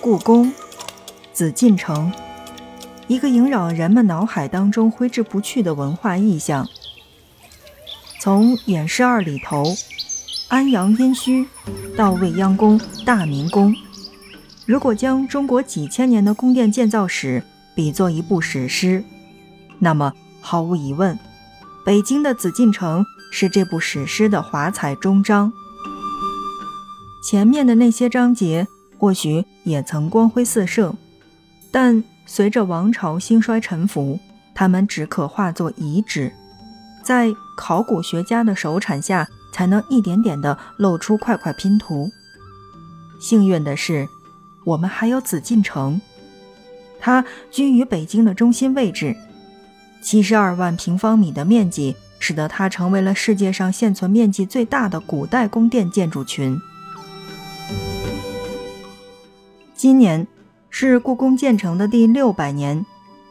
故宫、紫禁城，一个萦绕人们脑海当中挥之不去的文化意象。从偃师二里头、安阳殷墟到未央宫、大明宫，如果将中国几千年的宫殿建造史比作一部史诗，那么毫无疑问，北京的紫禁城是这部史诗的华彩终章。前面的那些章节。或许也曾光辉四射，但随着王朝兴衰沉浮，它们只可化作遗址，在考古学家的手铲下，才能一点点地露出块块拼图。幸运的是，我们还有紫禁城，它居于北京的中心位置，七十二万平方米的面积，使得它成为了世界上现存面积最大的古代宫殿建筑群。今年是故宫建成的第六百年，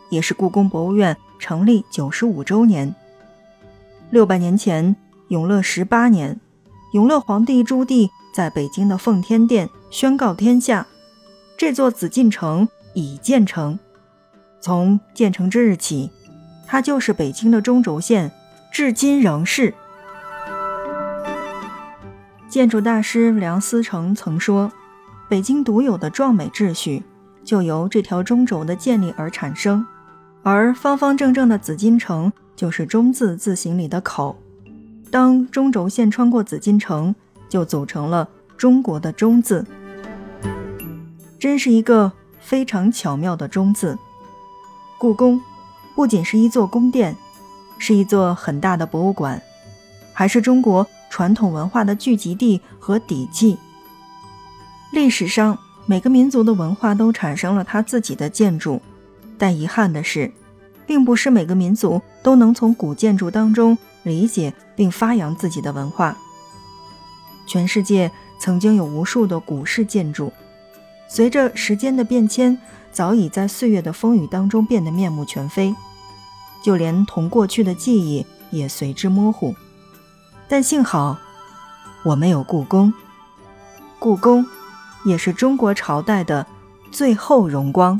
也是故宫博物院成立九十五周年。六百年前，永乐十八年，永乐皇帝朱棣在北京的奉天殿宣告天下：这座紫禁城已建成。从建成之日起，它就是北京的中轴线，至今仍是。建筑大师梁思成曾说。北京独有的壮美秩序，就由这条中轴的建立而产生，而方方正正的紫禁城就是“中”字字形里的口。当中轴线穿过紫禁城，就组成了中国的“中”字，真是一个非常巧妙的“中”字。故宫不仅是一座宫殿，是一座很大的博物馆，还是中国传统文化的聚集地和底气。历史上，每个民族的文化都产生了它自己的建筑，但遗憾的是，并不是每个民族都能从古建筑当中理解并发扬自己的文化。全世界曾经有无数的古式建筑，随着时间的变迁，早已在岁月的风雨当中变得面目全非，就连同过去的记忆也随之模糊。但幸好，我们有故宫，故宫。也是中国朝代的最后荣光。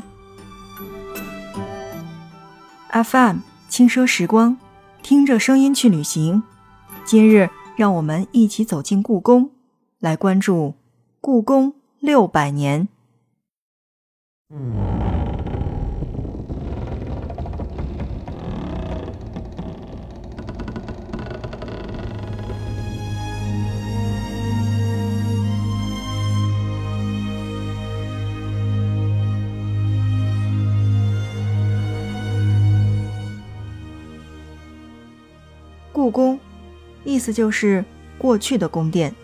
FM 轻奢时光，听着声音去旅行。今日，让我们一起走进故宫，来关注故宫六百年。故宫，意思就是过去的宫殿。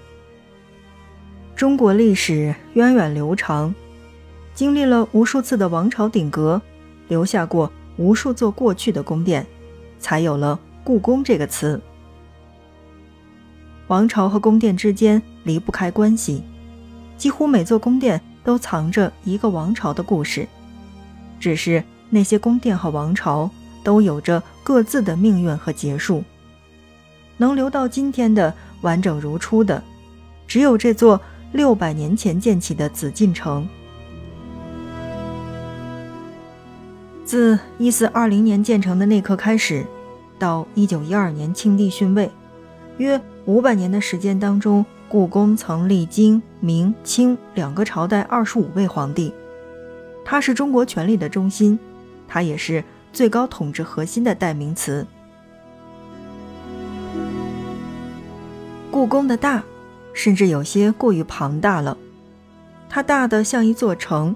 中国历史源远流长，经历了无数次的王朝鼎革，留下过无数座过去的宫殿，才有了故宫这个词。王朝和宫殿之间离不开关系，几乎每座宫殿都藏着一个王朝的故事，只是那些宫殿和王朝都有着各自的命运和结束。能留到今天的完整如初的，只有这座六百年前建起的紫禁城。自一四二零年建成的那刻开始，到一九一二年清帝逊位，约五百年的时间当中，故宫曾历经明清两个朝代二十五位皇帝。它是中国权力的中心，它也是最高统治核心的代名词。故宫的大，甚至有些过于庞大了。它大的像一座城，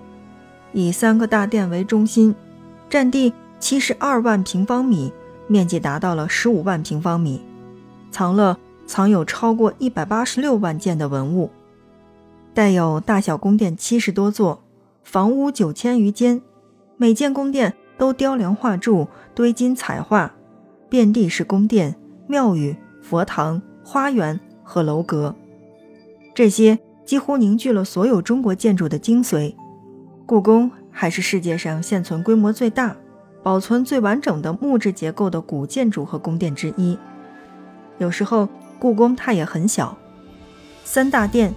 以三个大殿为中心，占地七十二万平方米，面积达到了十五万平方米，藏了藏有超过一百八十六万件的文物，带有大小宫殿七十多座，房屋九千余间，每间宫殿都雕梁画柱、堆金彩画，遍地是宫殿、庙宇、佛堂、花园。和楼阁，这些几乎凝聚了所有中国建筑的精髓。故宫还是世界上现存规模最大、保存最完整的木质结构的古建筑和宫殿之一。有时候，故宫它也很小，三大殿、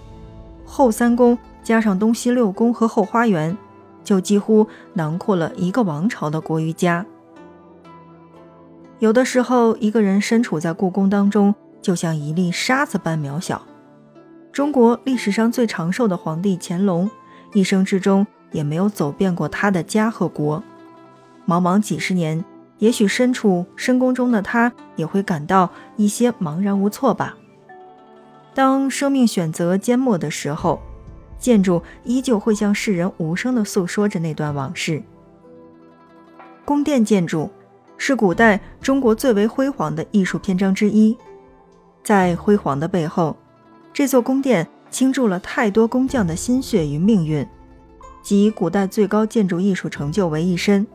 后三宫加上东西六宫和后花园，就几乎囊括了一个王朝的国与家。有的时候，一个人身处在故宫当中，就像一粒沙子般渺小。中国历史上最长寿的皇帝乾隆，一生之中也没有走遍过他的家和国。茫茫几十年，也许身处深宫中的他，也会感到一些茫然无措吧。当生命选择缄默的时候，建筑依旧会向世人无声地诉说着那段往事。宫殿建筑。是古代中国最为辉煌的艺术篇章之一，在辉煌的背后，这座宫殿倾注了太多工匠的心血与命运，集古代最高建筑艺术成就为一身。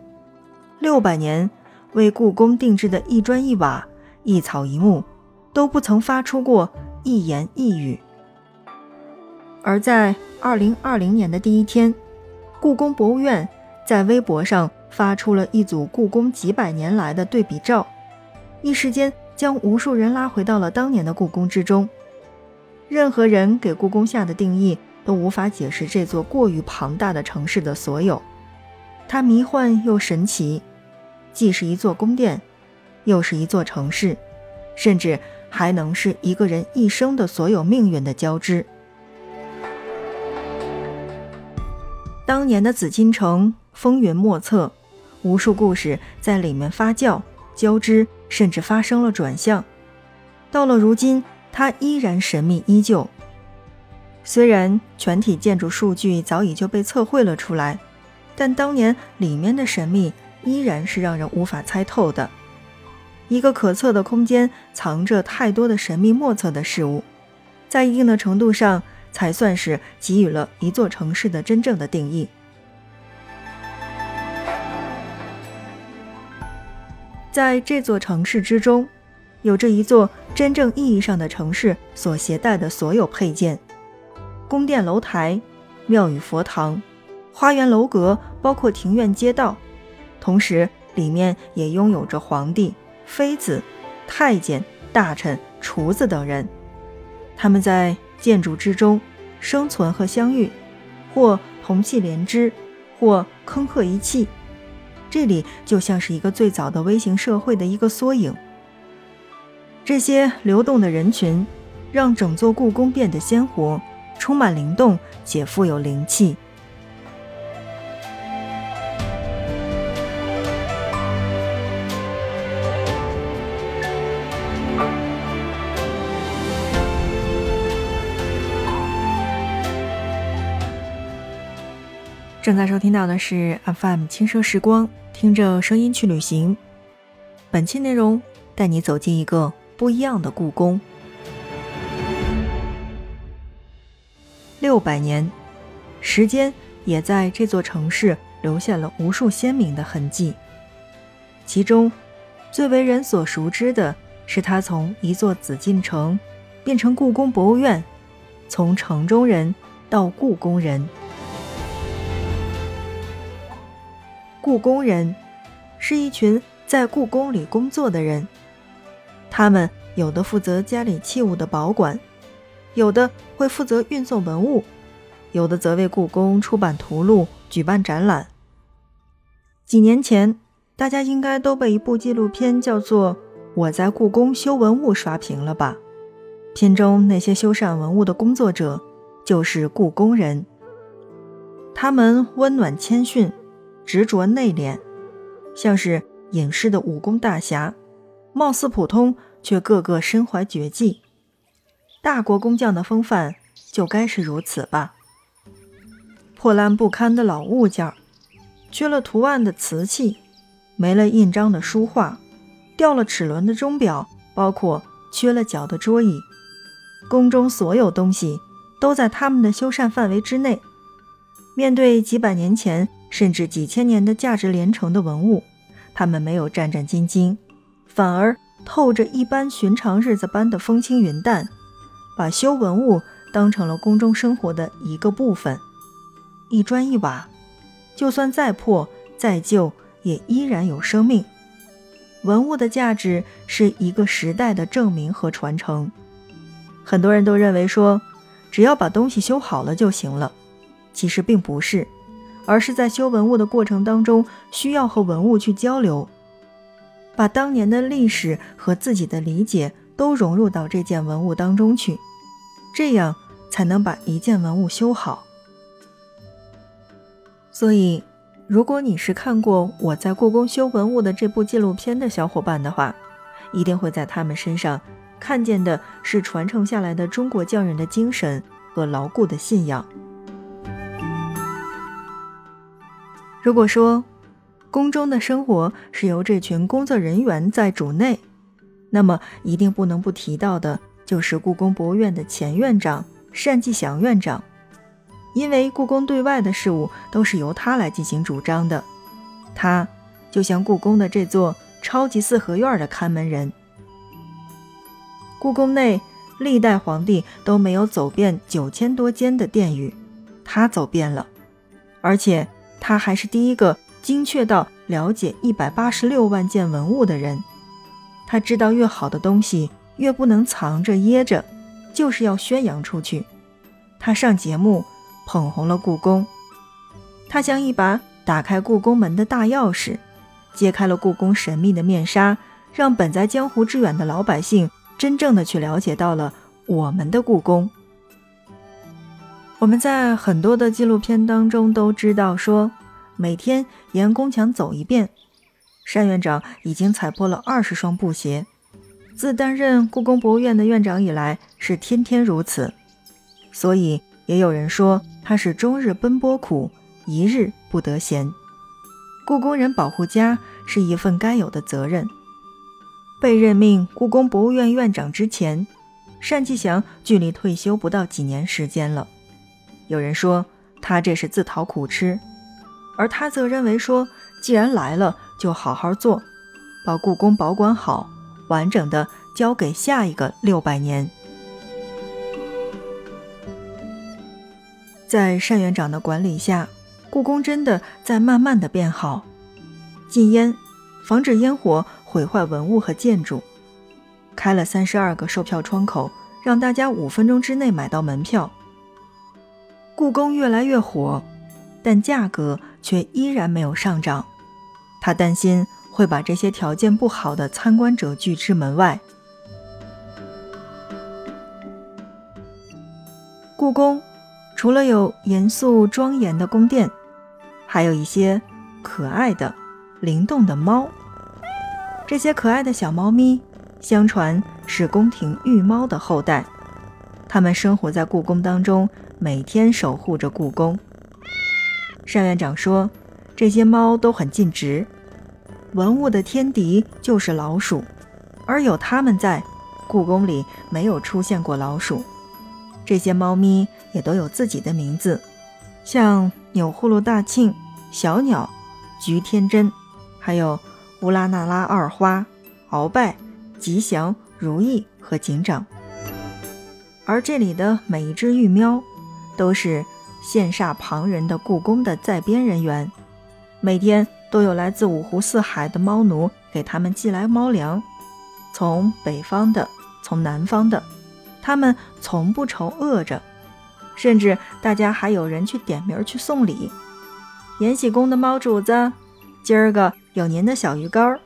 六百年为故宫定制的一砖一瓦、一草一木，都不曾发出过一言一语。而在二零二零年的第一天，故宫博物院在微博上。发出了一组故宫几百年来的对比照，一时间将无数人拉回到了当年的故宫之中。任何人给故宫下的定义都无法解释这座过于庞大的城市的所有。它迷幻又神奇，既是一座宫殿，又是一座城市，甚至还能是一个人一生的所有命运的交织。当年的紫禁城风云莫测。无数故事在里面发酵、交织，甚至发生了转向。到了如今，它依然神秘依旧。虽然全体建筑数据早已就被测绘了出来，但当年里面的神秘依然是让人无法猜透的。一个可测的空间，藏着太多的神秘莫测的事物，在一定的程度上，才算是给予了一座城市的真正的定义。在这座城市之中，有着一座真正意义上的城市所携带的所有配件：宫殿、楼台、庙宇、佛堂、花园、楼阁，包括庭院、街道。同时，里面也拥有着皇帝、妃子、太监、大臣、厨子等人。他们在建筑之中生存和相遇，或同气连枝，或坑壑一气。这里就像是一个最早的微型社会的一个缩影。这些流动的人群，让整座故宫变得鲜活、充满灵动且富有灵气。正在收听到的是 FM 轻奢时光，听着声音去旅行。本期内容带你走进一个不一样的故宫。六百年，时间也在这座城市留下了无数鲜明的痕迹。其中，最为人所熟知的是它从一座紫禁城变成故宫博物院，从城中人到故宫人。故宫人是一群在故宫里工作的人，他们有的负责家里器物的保管，有的会负责运送文物，有的则为故宫出版图录、举办展览。几年前，大家应该都被一部纪录片叫做《我在故宫修文物》刷屏了吧？片中那些修缮文物的工作者就是故宫人，他们温暖谦逊。执着内敛，像是隐士的武功大侠，貌似普通，却个个身怀绝技。大国工匠的风范就该是如此吧。破烂不堪的老物件，缺了图案的瓷器，没了印章的书画，掉了齿轮的钟表，包括缺了脚的桌椅，宫中所有东西都在他们的修缮范围之内。面对几百年前。甚至几千年的价值连城的文物，他们没有战战兢兢，反而透着一般寻常日子般的风轻云淡，把修文物当成了宫中生活的一个部分。一砖一瓦，就算再破再旧，也依然有生命。文物的价值是一个时代的证明和传承。很多人都认为说，只要把东西修好了就行了，其实并不是，而是在修文物的过程当中，需要和文物去交流，把当年的历史和自己的理解都融入到这件文物当中去，这样才能把一件文物修好。所以，如果你是看过我在故宫修文物的这部纪录片的小伙伴的话，一定会在他们身上看见的是传承下来的中国匠人的精神和牢固的信仰。如果说宫中的生活是由这群工作人员在主内，那么一定不能不提到的就是故宫博物院的前院长单霁翔院长。因为故宫对外的事务都是由他来进行主张的，他就像故宫的这座超级四合院的看门人。故宫内历代皇帝都没有走遍九千多间的殿宇，他走遍了，而且他还是第一个精确到了解一百八十六万件文物的人。他知道越好的东西越不能藏着掖着，就是要宣扬出去。他上节目。捧红了故宫，他像一把打开故宫门的大钥匙，揭开了故宫神秘的面纱，让本在江湖之远的老百姓真正的去了解到了我们的故宫。我们在很多的纪录片当中都知道，说每天沿宫墙走一遍，单院长已经踩破了二十双布鞋，自担任故宫博物院的院长以来是天天如此，所以也有人说。他是终日奔波苦，一日不得闲。故宫人保护家是一份该有的责任。被任命故宫博物院院长之前，单霁翔距离退休不到几年时间了。有人说他这是自讨苦吃，而他则认为说，既然来了，就好好做，把故宫保管好，完整的交给下一个六百年。在单院长的管理下，故宫真的在慢慢的变好，禁烟，防止烟火毁坏文物和建筑，开了三十二个售票窗口，让大家五分钟之内买到门票。故宫越来越火，但价格却依然没有上涨，他担心会把这些条件不好的参观者拒之门外。故宫。除了有严肃庄严的宫殿，还有一些可爱的、灵动的猫。这些可爱的小猫咪，相传是宫廷御猫的后代，它们生活在故宫当中，每天守护着故宫。单院长说，这些猫都很尽职，文物的天敌就是老鼠，而有它们在，故宫里没有出现过老鼠。这些猫咪也都有自己的名字，像钮祜禄大庆、小鸟、菊天真，还有乌拉那拉二花、鳌拜、吉祥、如意和警长。而这里的每一只玉喵，都是羡煞旁人的故宫的在编人员，每天都有来自五湖四海的猫奴给他们寄来猫粮，从北方的，从南方的。他们从不愁饿着，甚至大家还有人去点名去送礼。延禧宫的猫主子，今儿个有您的小鱼干儿，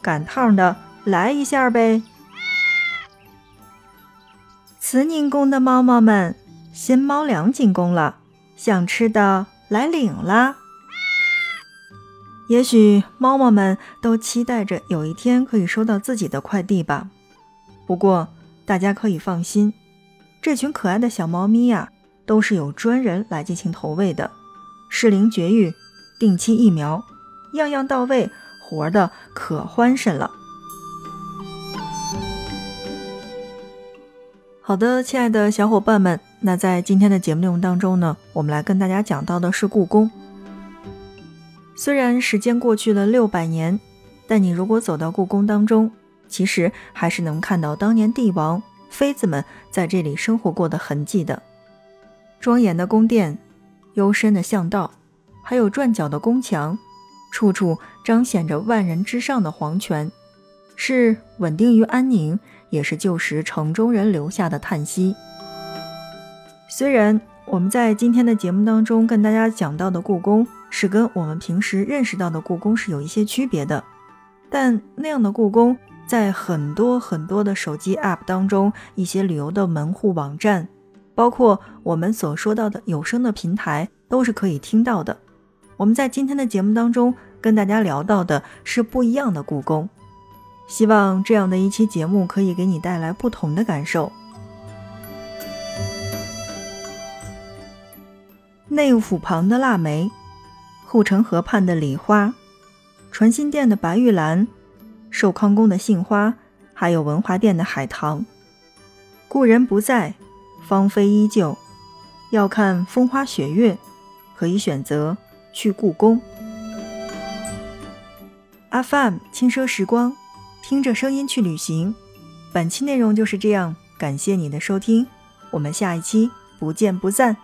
赶趟的来一下呗。慈宁宫的猫猫们，新猫粮进宫了，想吃的来领啦。也许猫猫们都期待着有一天可以收到自己的快递吧。不过。大家可以放心，这群可爱的小猫咪呀，都是有专人来进行投喂的，适龄绝育，定期疫苗，样样到位，活的可欢实了。好的，亲爱的小伙伴们，那在今天的节目内容当中呢，我们来跟大家讲到的是故宫。虽然时间过去了六百年，但你如果走到故宫当中，其实还是能看到当年帝王妃子们在这里生活过的痕迹的。庄严的宫殿，幽深的巷道，还有转角的宫墙，处处彰显着万人之上的皇权，是稳定与安宁，也是旧时城中人留下的叹息。虽然我们在今天的节目当中跟大家讲到的故宫，是跟我们平时认识到的故宫是有一些区别的。但那样的故宫，在很多很多的手机 App 当中，一些旅游的门户网站，包括我们所说到的有声的平台，都是可以听到的。我们在今天的节目当中跟大家聊到的是不一样的故宫，希望这样的一期节目可以给你带来不同的感受。内务府旁的腊梅，护城河畔的梨花。传心殿的白玉兰，寿康宫的杏花，还有文华殿的海棠。故人不在，芳菲依旧。要看风花雪月，可以选择去故宫。阿 m 轻奢时光，听着声音去旅行。本期内容就是这样，感谢你的收听，我们下一期不见不散。